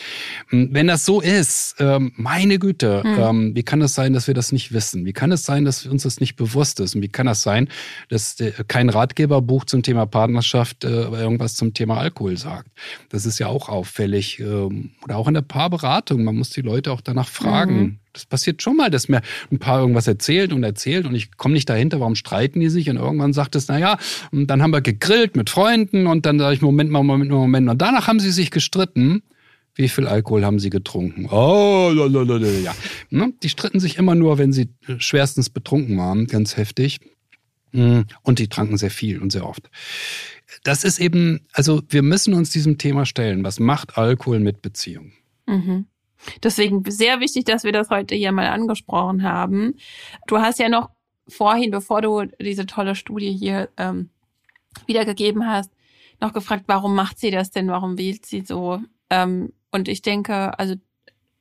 Hm, wenn das so ist, ähm, meine Güte, mhm. wie kann es sein, dass wir das nicht wissen? Wie kann es sein, dass uns das nicht bewusst ist? Und wie kann das sein, dass kein Ratgeberbuch zum Thema Partnerschaft äh, irgendwas zum Thema Alkohol sagt? Das ist ja auch auffällig. Ähm, oder auch in der Paarberatung. Man muss die Leute auch danach fragen. Mhm. Das passiert schon mal, dass mir ein Paar irgendwas erzählt und erzählt und ich komme nicht dahinter, warum streiten die sich und irgendwann sagt es, naja, und dann haben wir gegrillt mit Freunden und dann sage ich, Moment mal, Moment mal, Moment und danach haben sie sich gestritten. Wie viel Alkohol haben sie getrunken? Oh, lalalala, ja. Ne? Die stritten sich immer nur, wenn sie schwerstens betrunken waren, ganz heftig. Hm, und die tranken sehr viel und sehr oft. Das ist eben, also wir müssen uns diesem Thema stellen. Was macht Alkohol mit Beziehungen? Mhm. Deswegen sehr wichtig, dass wir das heute hier mal angesprochen haben. Du hast ja noch vorhin, bevor du diese tolle Studie hier ähm, wiedergegeben hast, noch gefragt, warum macht sie das denn? Warum wählt sie so? Ähm, und ich denke, also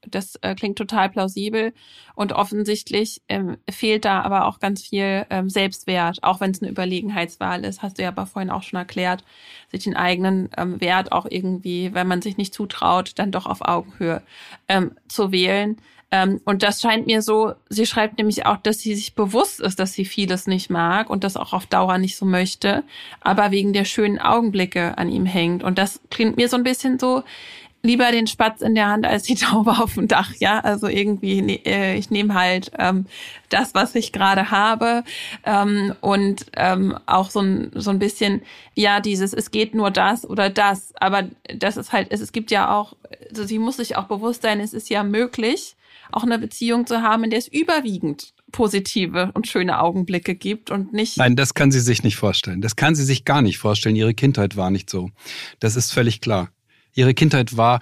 das äh, klingt total plausibel und offensichtlich ähm, fehlt da aber auch ganz viel ähm, Selbstwert, auch wenn es eine Überlegenheitswahl ist, hast du ja aber vorhin auch schon erklärt, sich den eigenen ähm, Wert auch irgendwie, wenn man sich nicht zutraut, dann doch auf Augenhöhe ähm, zu wählen. Ähm, und das scheint mir so, sie schreibt nämlich auch, dass sie sich bewusst ist, dass sie vieles nicht mag und das auch auf Dauer nicht so möchte, aber wegen der schönen Augenblicke an ihm hängt. Und das klingt mir so ein bisschen so, lieber den Spatz in der Hand als die Taube auf dem Dach, ja. Also irgendwie, ne, ich nehme halt ähm, das, was ich gerade habe ähm, und ähm, auch so ein so ein bisschen, ja, dieses, es geht nur das oder das, aber das ist halt, es, es gibt ja auch, also sie muss sich auch bewusst sein, es ist ja möglich, auch eine Beziehung zu haben, in der es überwiegend positive und schöne Augenblicke gibt und nicht. Nein, das kann sie sich nicht vorstellen. Das kann sie sich gar nicht vorstellen. Ihre Kindheit war nicht so. Das ist völlig klar ihre Kindheit war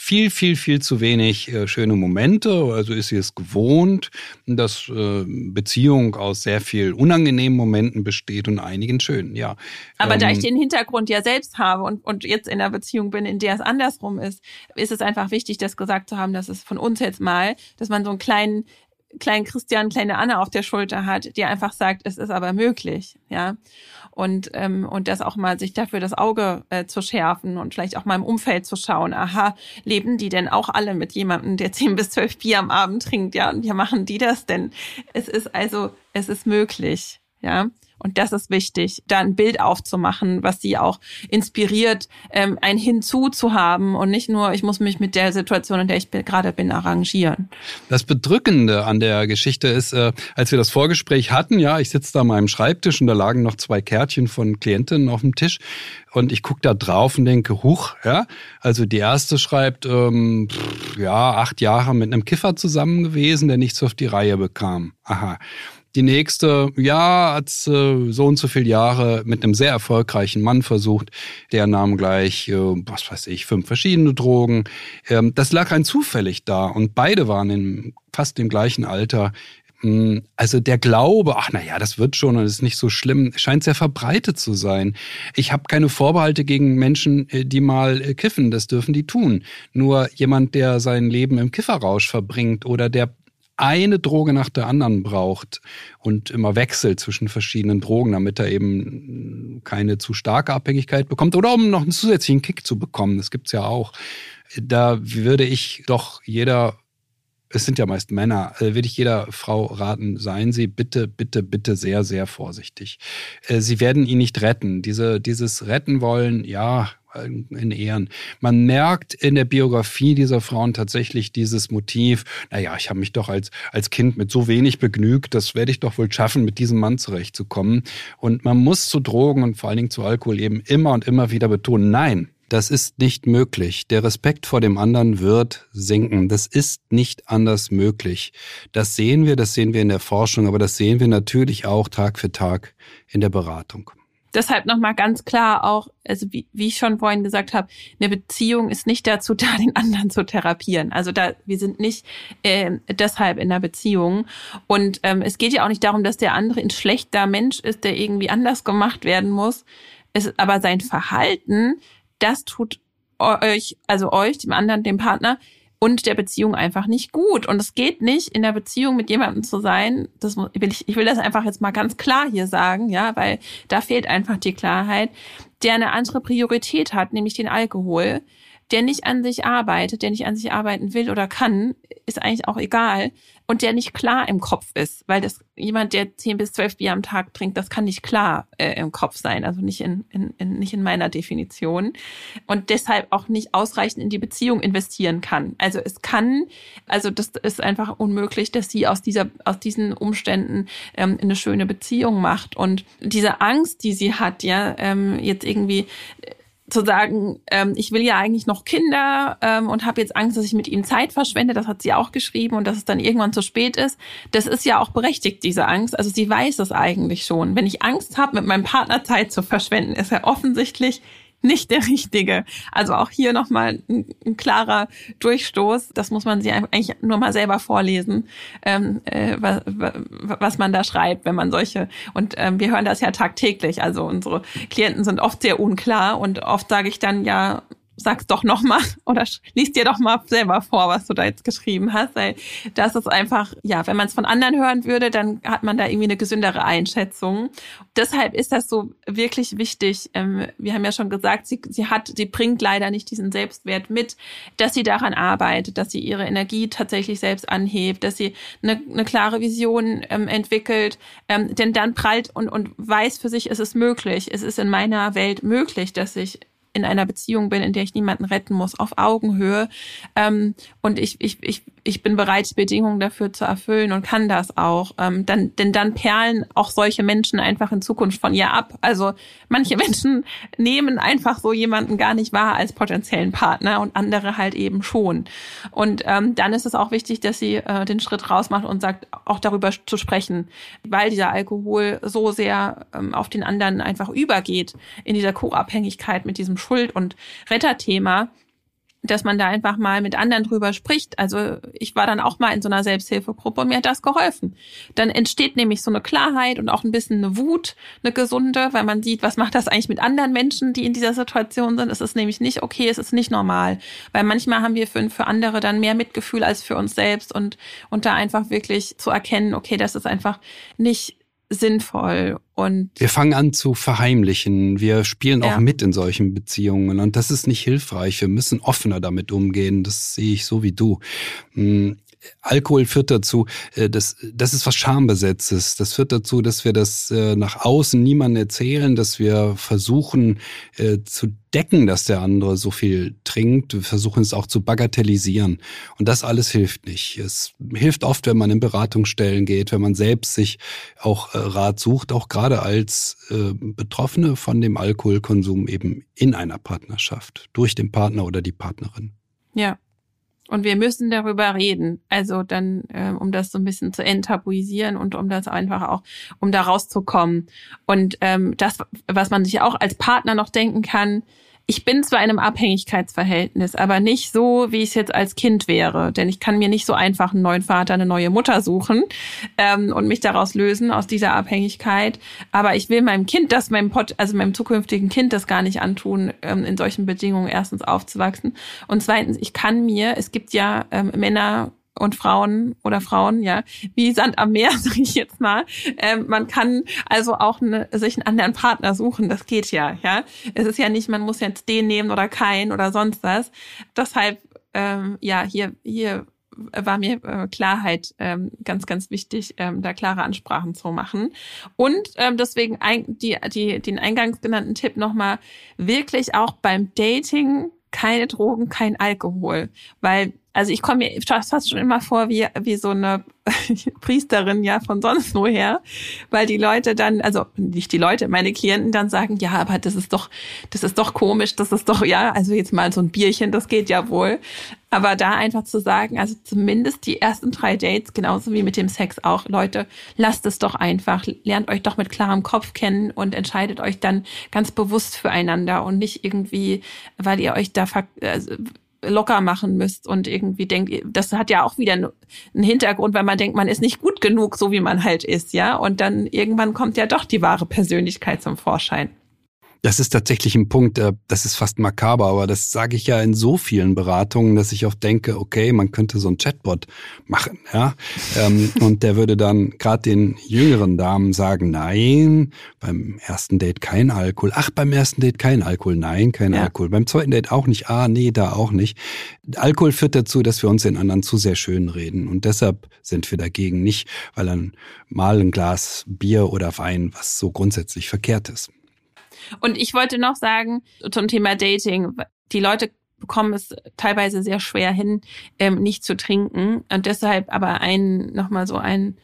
viel, viel, viel zu wenig äh, schöne Momente. Also ist sie es gewohnt, dass äh, Beziehung aus sehr viel unangenehmen Momenten besteht und einigen schönen, ja. Aber ähm, da ich den Hintergrund ja selbst habe und, und jetzt in einer Beziehung bin, in der es andersrum ist, ist es einfach wichtig, das gesagt zu haben, dass es von uns jetzt mal, dass man so einen kleinen kleinen Christian, kleine Anna auf der Schulter hat, die einfach sagt, es ist aber möglich, ja und ähm, und das auch mal sich dafür das Auge äh, zu schärfen und vielleicht auch mal im Umfeld zu schauen, aha, leben die denn auch alle mit jemandem, der zehn bis zwölf Bier am Abend trinkt, ja, und wie machen die das denn? Es ist also, es ist möglich, ja. Und das ist wichtig, da ein Bild aufzumachen, was sie auch inspiriert, ähm, ein Hinzu zu haben und nicht nur, ich muss mich mit der Situation, in der ich gerade bin, arrangieren. Das Bedrückende an der Geschichte ist, äh, als wir das Vorgespräch hatten, ja, ich sitze da an meinem Schreibtisch und da lagen noch zwei Kärtchen von Klientinnen auf dem Tisch und ich gucke da drauf und denke, huch, ja, also die erste schreibt, ähm, pff, ja, acht Jahre mit einem Kiffer zusammen gewesen, der nichts auf die Reihe bekam. Aha. Die nächste, ja, hat äh, so und so viele Jahre mit einem sehr erfolgreichen Mann versucht. Der nahm gleich, äh, was weiß ich, fünf verschiedene Drogen. Ähm, das lag rein zufällig da und beide waren in fast dem gleichen Alter. Hm, also der Glaube, ach na ja, das wird schon und ist nicht so schlimm, scheint sehr verbreitet zu sein. Ich habe keine Vorbehalte gegen Menschen, äh, die mal äh, kiffen, das dürfen die tun. Nur jemand, der sein Leben im Kifferrausch verbringt oder der eine Droge nach der anderen braucht und immer wechselt zwischen verschiedenen Drogen, damit er eben keine zu starke Abhängigkeit bekommt oder um noch einen zusätzlichen Kick zu bekommen. Das gibt's ja auch. Da würde ich doch jeder es sind ja meist Männer, äh, würde ich jeder Frau raten, seien Sie bitte, bitte, bitte sehr, sehr vorsichtig. Äh, Sie werden ihn nicht retten. Diese, dieses Retten wollen, ja, in Ehren. Man merkt in der Biografie dieser Frauen tatsächlich dieses Motiv, naja, ich habe mich doch als, als Kind mit so wenig begnügt, das werde ich doch wohl schaffen, mit diesem Mann zurechtzukommen. Und man muss zu Drogen und vor allen Dingen zu Alkohol eben immer und immer wieder betonen, nein, das ist nicht möglich. Der Respekt vor dem anderen wird sinken. Das ist nicht anders möglich. Das sehen wir, das sehen wir in der Forschung, aber das sehen wir natürlich auch Tag für Tag in der Beratung. Deshalb nochmal ganz klar auch, also wie, wie ich schon vorhin gesagt habe, eine Beziehung ist nicht dazu da, den anderen zu therapieren. Also da, wir sind nicht äh, deshalb in einer Beziehung. Und ähm, es geht ja auch nicht darum, dass der andere ein schlechter Mensch ist, der irgendwie anders gemacht werden muss. Es, aber sein Verhalten das tut euch, also euch, dem anderen, dem Partner und der Beziehung einfach nicht gut. Und es geht nicht, in der Beziehung mit jemandem zu sein. Das will ich, ich will das einfach jetzt mal ganz klar hier sagen, ja, weil da fehlt einfach die Klarheit, der eine andere Priorität hat, nämlich den Alkohol, der nicht an sich arbeitet, der nicht an sich arbeiten will oder kann, ist eigentlich auch egal. Und der nicht klar im Kopf ist, weil das jemand, der zehn bis zwölf Bier am Tag trinkt, das kann nicht klar äh, im Kopf sein, also nicht in, in, in, nicht in meiner Definition. Und deshalb auch nicht ausreichend in die Beziehung investieren kann. Also es kann, also das ist einfach unmöglich, dass sie aus dieser, aus diesen Umständen ähm, eine schöne Beziehung macht. Und diese Angst, die sie hat, ja, ähm, jetzt irgendwie zu sagen, ähm, ich will ja eigentlich noch Kinder ähm, und habe jetzt Angst, dass ich mit ihnen Zeit verschwende, das hat sie auch geschrieben und dass es dann irgendwann zu spät ist. Das ist ja auch berechtigt, diese Angst. Also sie weiß es eigentlich schon. Wenn ich Angst habe, mit meinem Partner Zeit zu verschwenden, ist er offensichtlich nicht der richtige. Also auch hier nochmal ein, ein klarer Durchstoß. Das muss man sich eigentlich nur mal selber vorlesen, ähm, äh, was, was man da schreibt, wenn man solche. Und ähm, wir hören das ja tagtäglich. Also unsere Klienten sind oft sehr unklar und oft sage ich dann ja, sag's doch noch mal oder liest dir doch mal selber vor, was du da jetzt geschrieben hast, weil das ist einfach, ja, wenn man es von anderen hören würde, dann hat man da irgendwie eine gesündere Einschätzung. Deshalb ist das so wirklich wichtig. Ähm, wir haben ja schon gesagt, sie, sie hat, sie bringt leider nicht diesen Selbstwert mit, dass sie daran arbeitet, dass sie ihre Energie tatsächlich selbst anhebt, dass sie eine, eine klare Vision ähm, entwickelt, ähm, denn dann prallt und, und weiß für sich, ist es möglich. Es ist in meiner Welt möglich, dass ich in einer Beziehung bin, in der ich niemanden retten muss, auf Augenhöhe. Ähm, und ich, ich, ich, ich bin bereit, Bedingungen dafür zu erfüllen und kann das auch. Ähm, dann, denn dann perlen auch solche Menschen einfach in Zukunft von ihr ab. Also manche Menschen nehmen einfach so jemanden gar nicht wahr als potenziellen Partner und andere halt eben schon. Und ähm, dann ist es auch wichtig, dass sie äh, den Schritt rausmacht und sagt, auch darüber zu sprechen, weil dieser Alkohol so sehr ähm, auf den anderen einfach übergeht in dieser Co-Abhängigkeit mit diesem Schuld- und Retterthema, dass man da einfach mal mit anderen drüber spricht. Also ich war dann auch mal in so einer Selbsthilfegruppe und mir hat das geholfen. Dann entsteht nämlich so eine Klarheit und auch ein bisschen eine Wut, eine gesunde, weil man sieht, was macht das eigentlich mit anderen Menschen, die in dieser Situation sind. Es ist nämlich nicht okay, es ist nicht normal. Weil manchmal haben wir für, für andere dann mehr Mitgefühl als für uns selbst und, und da einfach wirklich zu erkennen, okay, das ist einfach nicht sinnvoll und wir fangen an zu verheimlichen. Wir spielen auch ja. mit in solchen Beziehungen und das ist nicht hilfreich. Wir müssen offener damit umgehen. Das sehe ich so wie du. Alkohol führt dazu, äh, das, das ist was Schambesetztes. Das führt dazu, dass wir das äh, nach außen niemandem erzählen, dass wir versuchen äh, zu decken, dass der andere so viel trinkt. Wir versuchen es auch zu bagatellisieren. Und das alles hilft nicht. Es hilft oft, wenn man in Beratungsstellen geht, wenn man selbst sich auch Rat sucht, auch gerade als Betroffene von dem Alkoholkonsum eben in einer Partnerschaft, durch den Partner oder die Partnerin. Ja, und wir müssen darüber reden. Also dann, äh, um das so ein bisschen zu enttabuisieren und um das einfach auch, um da rauszukommen. Und ähm, das, was man sich auch als Partner noch denken kann, ich bin zwar in einem Abhängigkeitsverhältnis, aber nicht so, wie ich es jetzt als Kind wäre. Denn ich kann mir nicht so einfach einen neuen Vater, eine neue Mutter suchen ähm, und mich daraus lösen, aus dieser Abhängigkeit. Aber ich will meinem Kind das, meinem Pot, also meinem zukünftigen Kind das gar nicht antun, ähm, in solchen Bedingungen erstens aufzuwachsen. Und zweitens, ich kann mir, es gibt ja ähm, Männer und Frauen oder Frauen, ja, wie Sand am Meer, sage ich jetzt mal. Ähm, man kann also auch eine, sich einen anderen Partner suchen, das geht ja, ja. Es ist ja nicht, man muss jetzt den nehmen oder keinen oder sonst was. Deshalb, ähm, ja, hier, hier war mir äh, Klarheit ähm, ganz, ganz wichtig, ähm, da klare Ansprachen zu machen. Und ähm, deswegen ein, die, die, den eingangs genannten Tipp nochmal, wirklich auch beim Dating keine Drogen, kein Alkohol. Weil, also ich komme mir fast schon immer vor wie, wie so eine Priesterin ja von sonst woher, weil die Leute dann, also nicht die Leute, meine Klienten dann sagen, ja, aber das ist doch, das ist doch komisch, das ist doch, ja, also jetzt mal so ein Bierchen, das geht ja wohl. Aber da einfach zu sagen, also zumindest die ersten drei Dates, genauso wie mit dem Sex auch, Leute, lasst es doch einfach, lernt euch doch mit klarem Kopf kennen und entscheidet euch dann ganz bewusst füreinander und nicht irgendwie, weil ihr euch da also locker machen müsst und irgendwie denkt, das hat ja auch wieder einen Hintergrund, weil man denkt, man ist nicht gut genug, so wie man halt ist, ja. Und dann irgendwann kommt ja doch die wahre Persönlichkeit zum Vorschein. Das ist tatsächlich ein Punkt, äh, das ist fast makaber, aber das sage ich ja in so vielen Beratungen, dass ich oft denke, okay, man könnte so ein Chatbot machen, ja. Ähm, und der würde dann gerade den jüngeren Damen sagen, nein, beim ersten Date kein Alkohol. Ach, beim ersten Date kein Alkohol, nein, kein ja. Alkohol. Beim zweiten Date auch nicht, ah, nee, da auch nicht. Alkohol führt dazu, dass wir uns den anderen zu sehr schön reden. Und deshalb sind wir dagegen nicht, weil dann mal ein Glas Bier oder Wein, was so grundsätzlich verkehrt ist. Und ich wollte noch sagen zum Thema Dating, die Leute bekommen es teilweise sehr schwer hin, ähm, nicht zu trinken. Und deshalb aber ein, nochmal so ein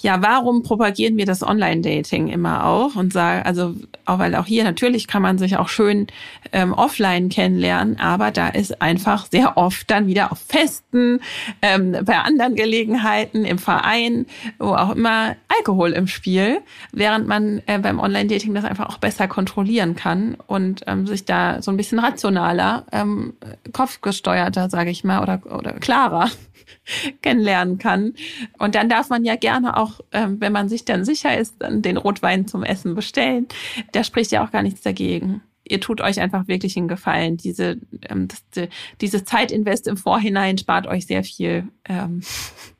ja, warum propagieren wir das Online-Dating immer auch und sagen, also auch weil auch hier natürlich kann man sich auch schön ähm, offline kennenlernen, aber da ist einfach sehr oft dann wieder auf Festen, ähm, bei anderen Gelegenheiten, im Verein, wo auch immer Alkohol im Spiel, während man äh, beim Online-Dating das einfach auch besser kontrollieren kann und ähm, sich da so ein bisschen rationaler, ähm, kopfgesteuerter, sage ich mal, oder, oder klarer kennenlernen kann. Und dann darf man ja gerne auch, ähm, wenn man sich dann sicher ist, dann den Rotwein zum Essen bestellen. Da spricht ja auch gar nichts dagegen. Ihr tut euch einfach wirklich einen Gefallen. Diese, ähm, das, dieses Zeitinvest im Vorhinein spart euch sehr viel, ähm,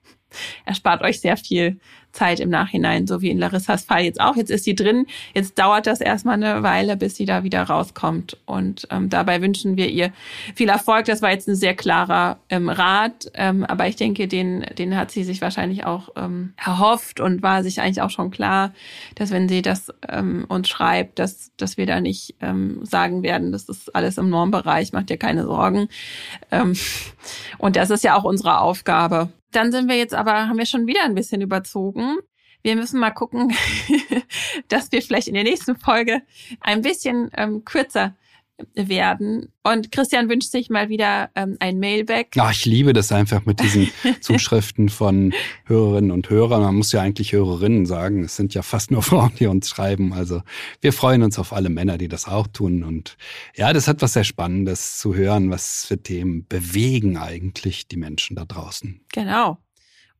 erspart euch sehr viel Zeit im Nachhinein, so wie in Larissas Fall jetzt auch. Jetzt ist sie drin, jetzt dauert das erstmal eine Weile, bis sie da wieder rauskommt. Und ähm, dabei wünschen wir ihr viel Erfolg. Das war jetzt ein sehr klarer ähm, Rat, ähm, aber ich denke, den, den hat sie sich wahrscheinlich auch ähm, erhofft und war sich eigentlich auch schon klar, dass wenn sie das ähm, uns schreibt, dass, dass wir da nicht ähm, sagen werden, das ist alles im Normbereich, macht dir keine Sorgen. Ähm, und das ist ja auch unsere Aufgabe, dann sind wir jetzt aber, haben wir schon wieder ein bisschen überzogen. Wir müssen mal gucken, dass wir vielleicht in der nächsten Folge ein bisschen ähm, kürzer werden. Und Christian wünscht sich mal wieder ähm, ein Mailback. Ach, ich liebe das einfach mit diesen Zuschriften von Hörerinnen und Hörern. Man muss ja eigentlich Hörerinnen sagen. Es sind ja fast nur Frauen, die uns schreiben. Also wir freuen uns auf alle Männer, die das auch tun. Und ja, das hat was sehr Spannendes zu hören, was für Themen bewegen eigentlich die Menschen da draußen. Genau.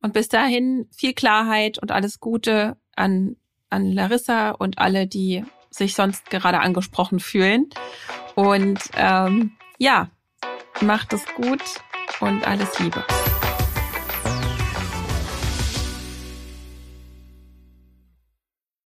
Und bis dahin viel Klarheit und alles Gute an, an Larissa und alle, die sich sonst gerade angesprochen fühlen. Und ähm, ja, macht es gut und alles Liebe.